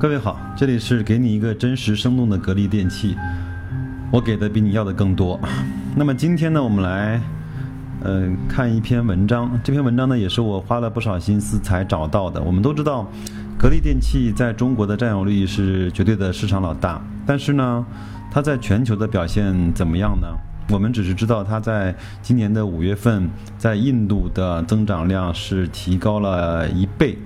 各位好，这里是给你一个真实生动的格力电器，我给的比你要的更多。那么今天呢，我们来，呃，看一篇文章。这篇文章呢，也是我花了不少心思才找到的。我们都知道，格力电器在中国的占有率是绝对的市场老大，但是呢，它在全球的表现怎么样呢？我们只是知道它在今年的五月份，在印度的增长量是提高了一倍。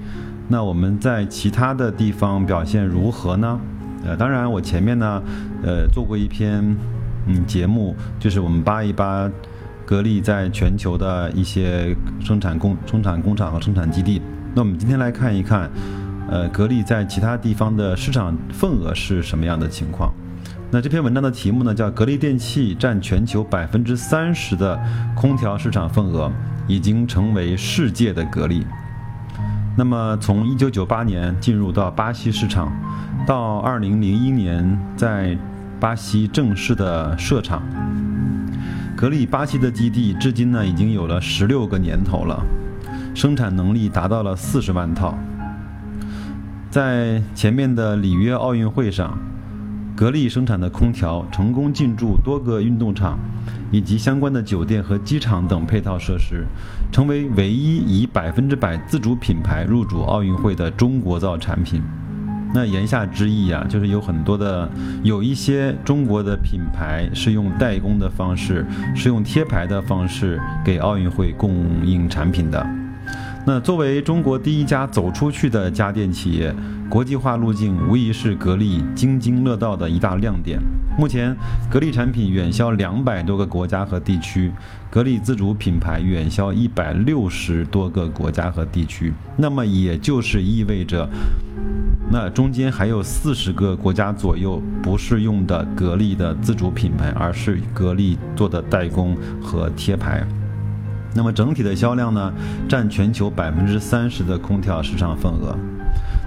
那我们在其他的地方表现如何呢？呃，当然，我前面呢，呃，做过一篇嗯节目，就是我们扒一扒格力在全球的一些生产工生产工厂和生产基地。那我们今天来看一看，呃，格力在其他地方的市场份额是什么样的情况？那这篇文章的题目呢，叫“格力电器占全球百分之三十的空调市场份额，已经成为世界的格力”。那么，从1998年进入到巴西市场，到2001年在巴西正式的设厂，格力巴西的基地至今呢已经有了十六个年头了，生产能力达到了四十万套。在前面的里约奥运会上，格力生产的空调成功进驻多个运动场。以及相关的酒店和机场等配套设施，成为唯一以百分之百自主品牌入主奥运会的中国造产品。那言下之意啊，就是有很多的，有一些中国的品牌是用代工的方式，是用贴牌的方式给奥运会供应产品的。那作为中国第一家走出去的家电企业。国际化路径无疑是格力津津乐道的一大亮点。目前，格力产品远销两百多个国家和地区，格力自主品牌远销一百六十多个国家和地区。那么，也就是意味着，那中间还有四十个国家左右不是用的格力的自主品牌，而是格力做的代工和贴牌。那么，整体的销量呢，占全球百分之三十的空调市场份额。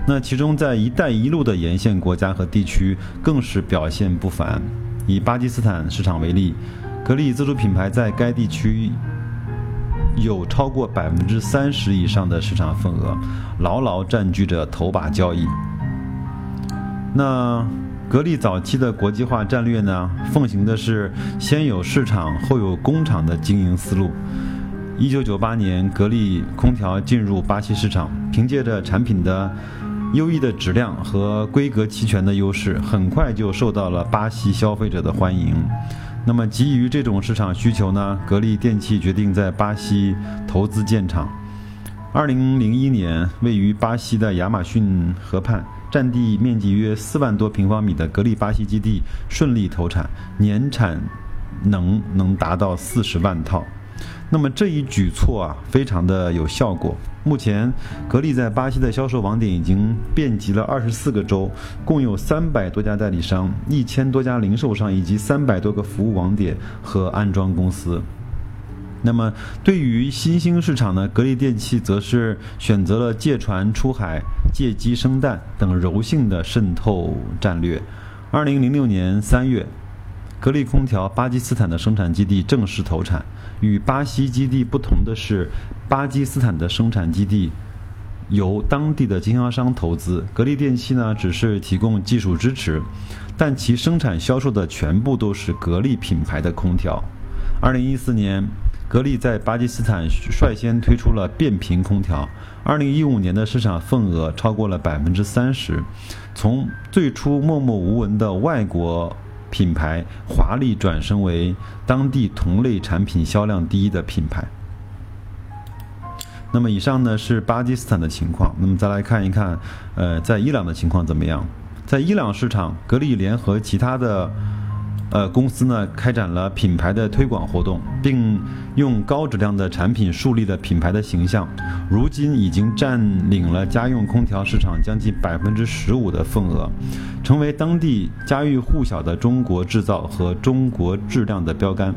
那其中，在“一带一路”的沿线国家和地区，更是表现不凡。以巴基斯坦市场为例，格力自主品牌在该地区有超过百分之三十以上的市场份额，牢牢占据着头把交椅。那格力早期的国际化战略呢，奉行的是先有市场后有工厂的经营思路。一九九八年，格力空调进入巴西市场，凭借着产品的优异的质量和规格齐全的优势，很快就受到了巴西消费者的欢迎。那么，基于这种市场需求呢，格力电器决定在巴西投资建厂。二零零一年，位于巴西的亚马逊河畔、占地面积约四万多平方米的格力巴西基地顺利投产，年产能能达到四十万套。那么这一举措啊，非常的有效果。目前，格力在巴西的销售网点已经遍及了二十四个州，共有三百多家代理商、一千多家零售商以及三百多个服务网点和安装公司。那么，对于新兴市场呢，格力电器则是选择了借船出海、借鸡生蛋等柔性的渗透战略。二零零六年三月。格力空调巴基斯坦的生产基地正式投产。与巴西基地不同的是，巴基斯坦的生产基地由当地的经销商投资，格力电器呢只是提供技术支持，但其生产销售的全部都是格力品牌的空调。二零一四年，格力在巴基斯坦率先推出了变频空调。二零一五年的市场份额超过了百分之三十，从最初默默无闻的外国。品牌华丽转身为当地同类产品销量第一的品牌。那么以上呢是巴基斯坦的情况，那么再来看一看，呃，在伊朗的情况怎么样？在伊朗市场，格力联合其他的。呃，公司呢开展了品牌的推广活动，并用高质量的产品树立了品牌的形象。如今已经占领了家用空调市场将近百分之十五的份额，成为当地家喻户晓的中国制造和中国质量的标杆。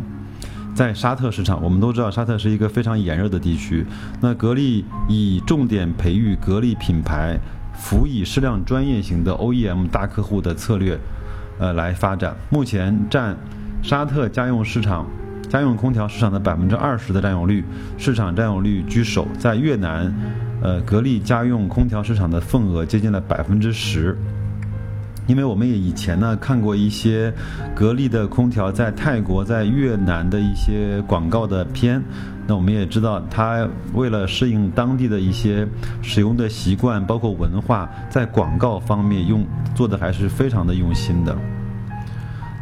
在沙特市场，我们都知道沙特是一个非常炎热的地区。那格力以重点培育格力品牌，辅以适量专业型的 OEM 大客户的策略。呃，来发展，目前占沙特家用市场、家用空调市场的百分之二十的占有率，市场占有率居首。在越南，呃，格力家用空调市场的份额接近了百分之十。因为我们也以前呢看过一些格力的空调在泰国、在越南的一些广告的片，那我们也知道，它为了适应当地的一些使用的习惯，包括文化，在广告方面用做的还是非常的用心的。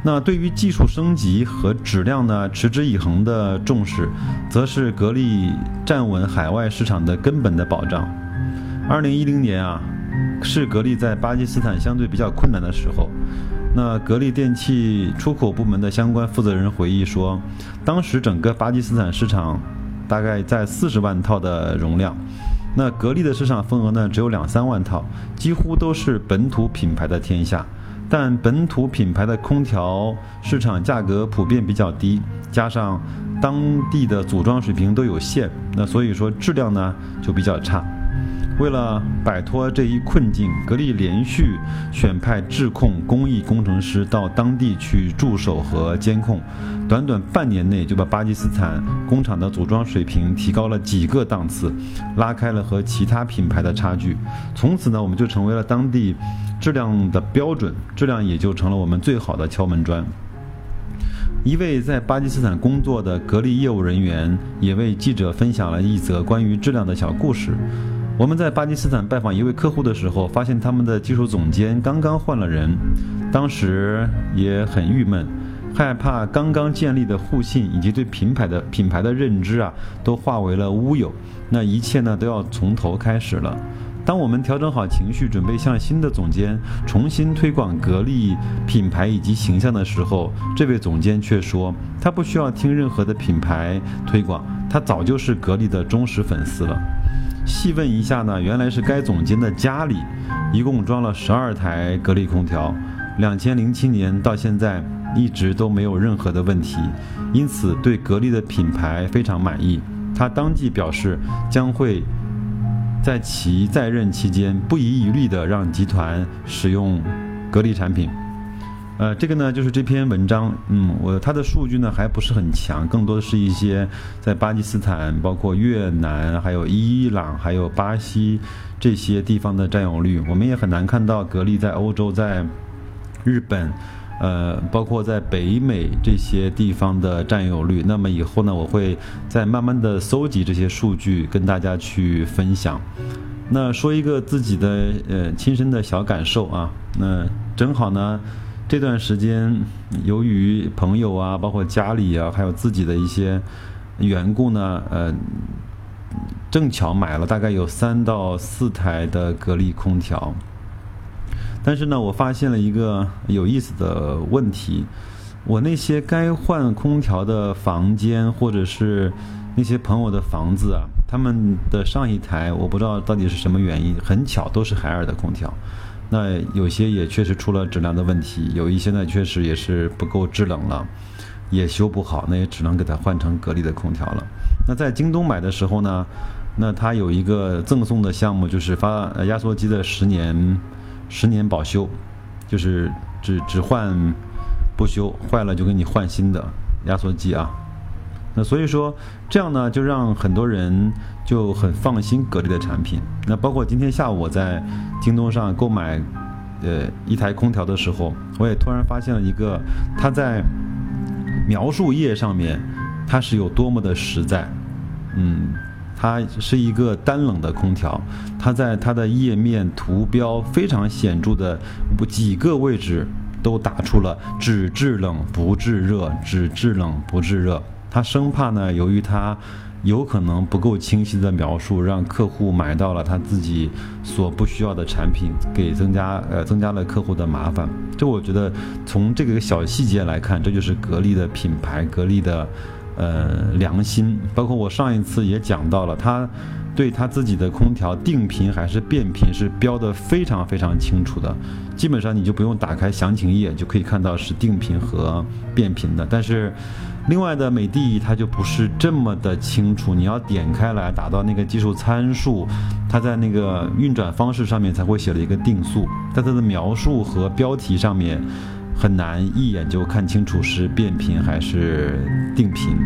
那对于技术升级和质量呢持之以恒的重视，则是格力站稳海外市场的根本的保障。二零一零年啊。是格力在巴基斯坦相对比较困难的时候，那格力电器出口部门的相关负责人回忆说，当时整个巴基斯坦市场大概在四十万套的容量，那格力的市场份额呢只有两三万套，几乎都是本土品牌的天下。但本土品牌的空调市场价格普遍比较低，加上当地的组装水平都有限，那所以说质量呢就比较差。为了摆脱这一困境，格力连续选派质控工艺工程师到当地去驻守和监控，短短半年内就把巴基斯坦工厂的组装水平提高了几个档次，拉开了和其他品牌的差距。从此呢，我们就成为了当地质量的标准，质量也就成了我们最好的敲门砖。一位在巴基斯坦工作的格力业务人员也为记者分享了一则关于质量的小故事。我们在巴基斯坦拜访一位客户的时候，发现他们的技术总监刚刚换了人，当时也很郁闷，害怕刚刚建立的互信以及对品牌的品牌的认知啊，都化为了乌有，那一切呢都要从头开始了。当我们调整好情绪，准备向新的总监重新推广格力品牌以及形象的时候，这位总监却说，他不需要听任何的品牌推广，他早就是格力的忠实粉丝了。细问一下呢，原来是该总监的家里，一共装了十二台格力空调，两千零七年到现在一直都没有任何的问题，因此对格力的品牌非常满意。他当即表示，将会在其在任期间不遗余力地让集团使用格力产品。呃，这个呢就是这篇文章，嗯，我它的数据呢还不是很强，更多的是一些在巴基斯坦、包括越南、还有伊朗、还有巴西这些地方的占有率。我们也很难看到格力在欧洲、在日本，呃，包括在北美这些地方的占有率。那么以后呢，我会再慢慢的搜集这些数据跟大家去分享。那说一个自己的呃亲身的小感受啊，那正好呢。这段时间，由于朋友啊，包括家里啊，还有自己的一些缘故呢，呃，正巧买了大概有三到四台的格力空调。但是呢，我发现了一个有意思的问题：我那些该换空调的房间，或者是那些朋友的房子啊，他们的上一台我不知道到底是什么原因，很巧都是海尔的空调。那有些也确实出了质量的问题，有一些呢确实也是不够制冷了，也修不好，那也只能给它换成格力的空调了。那在京东买的时候呢，那它有一个赠送的项目，就是发压缩机的十年十年保修，就是只只换不修，坏了就给你换新的压缩机啊。那所以说，这样呢，就让很多人就很放心格力的产品。那包括今天下午我在京东上购买，呃，一台空调的时候，我也突然发现了一个，它在描述页上面，它是有多么的实在。嗯，它是一个单冷的空调，它在它的页面图标非常显著的几个位置都打出了只制冷不制热，只制冷不制热。他生怕呢，由于他有可能不够清晰的描述，让客户买到了他自己所不需要的产品，给增加呃增加了客户的麻烦。这我觉得从这个小细节来看，这就是格力的品牌，格力的呃良心。包括我上一次也讲到了，他对他自己的空调定频还是变频是标的非常非常清楚的，基本上你就不用打开详情页就可以看到是定频和变频的，但是。另外的美的它就不是这么的清楚，你要点开来打到那个技术参数，它在那个运转方式上面才会写了一个定速，在它的描述和标题上面，很难一眼就看清楚是变频还是定频。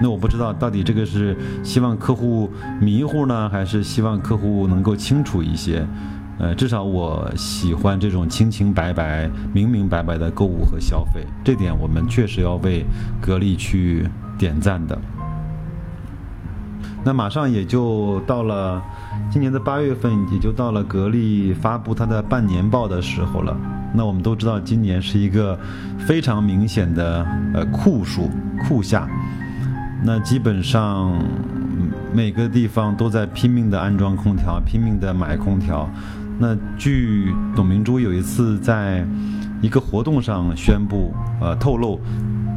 那我不知道到底这个是希望客户迷糊呢，还是希望客户能够清楚一些？呃，至少我喜欢这种清清白白、明明白白的购物和消费，这点我们确实要为格力去点赞的。那马上也就到了今年的八月份，也就到了格力发布它的半年报的时候了。那我们都知道，今年是一个非常明显的呃酷暑酷夏。那基本上每个地方都在拼命的安装空调，拼命的买空调。那据董明珠有一次在一个活动上宣布，呃，透露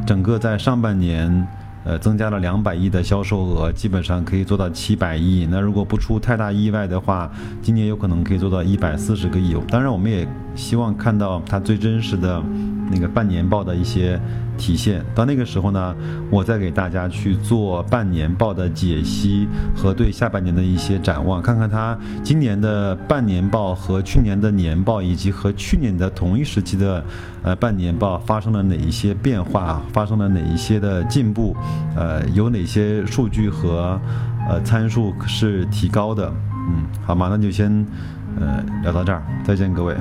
整个在上半年，呃，增加了两百亿的销售额，基本上可以做到七百亿。那如果不出太大意外的话，今年有可能可以做到一百四十个亿。当然，我们也希望看到它最真实的。那个半年报的一些体现，到那个时候呢，我再给大家去做半年报的解析和对下半年的一些展望，看看它今年的半年报和去年的年报，以及和去年的同一时期的呃半年报发生了哪一些变化，发生了哪一些的进步，呃，有哪些数据和呃参数是提高的，嗯，好吗？那就先呃聊到这儿，再见各位。